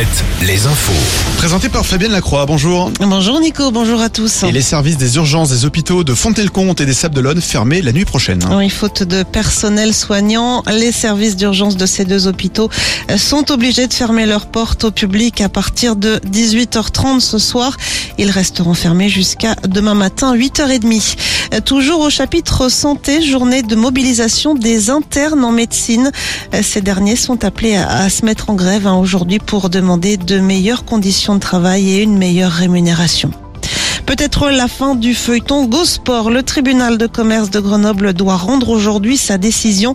Alouette, les infos. Présenté par Fabienne Lacroix, bonjour. Bonjour Nico, bonjour à tous. Et les services des urgences des hôpitaux de Fontenay-le-Comte et des Sables d'Olonne fermés la nuit prochaine. Oui, faute de personnel soignant, les services d'urgence de ces deux hôpitaux sont obligés de fermer leurs portes au public à partir de 18h30 ce soir. Ils resteront fermés jusqu'à demain matin 8h30. Toujours au chapitre santé, journée de mobilisation des internes en médecine. Ces derniers sont appelés à se mettre en grève hein, aujourd'hui pour demander de meilleures conditions de travail et une meilleure rémunération. Peut-être la fin du feuilleton Gosport. Le tribunal de commerce de Grenoble doit rendre aujourd'hui sa décision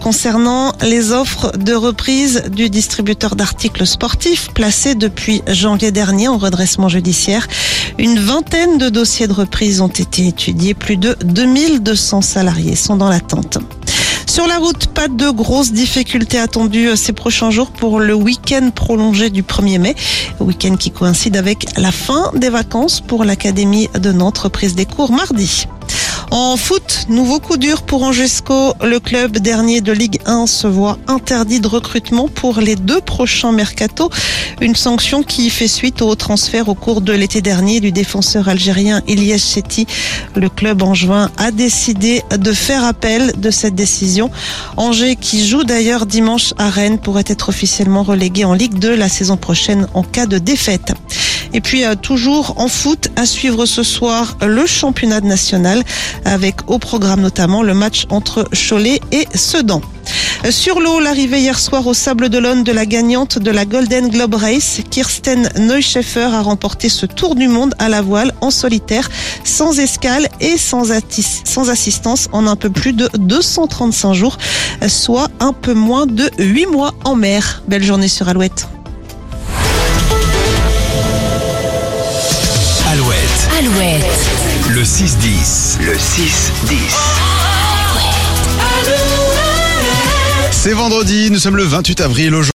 concernant les offres de reprise du distributeur d'articles sportifs placé depuis janvier dernier en redressement judiciaire. Une vingtaine de dossiers de reprise ont été étudiés. Plus de 2200 salariés sont dans l'attente. Sur la route, pas de grosses difficultés attendues ces prochains jours pour le week-end prolongé du 1er mai, week-end qui coïncide avec la fin des vacances pour l'Académie de Nantes, reprise des cours mardi. En foot, nouveau coup dur pour Angesco. Le club dernier de Ligue 1 se voit interdit de recrutement pour les deux prochains mercato. Une sanction qui fait suite au transfert au cours de l'été dernier du défenseur algérien Ilyes Chetty. Le club angevin a décidé de faire appel de cette décision. Angers, qui joue d'ailleurs dimanche à Rennes, pourrait être officiellement relégué en Ligue 2 la saison prochaine en cas de défaite. Et puis euh, toujours en foot, à suivre ce soir le championnat national avec au programme notamment le match entre Cholet et Sedan. Sur l'eau, l'arrivée hier soir au Sable d'Olonne de la gagnante de la Golden Globe Race, Kirsten Neuscheffer a remporté ce tour du monde à la voile en solitaire, sans escale et sans, sans assistance en un peu plus de 235 jours, soit un peu moins de 8 mois en mer. Belle journée sur. Alouette, Alouette. le 6-10. Le 6-10. C'est vendredi, nous sommes le 28 avril aujourd'hui.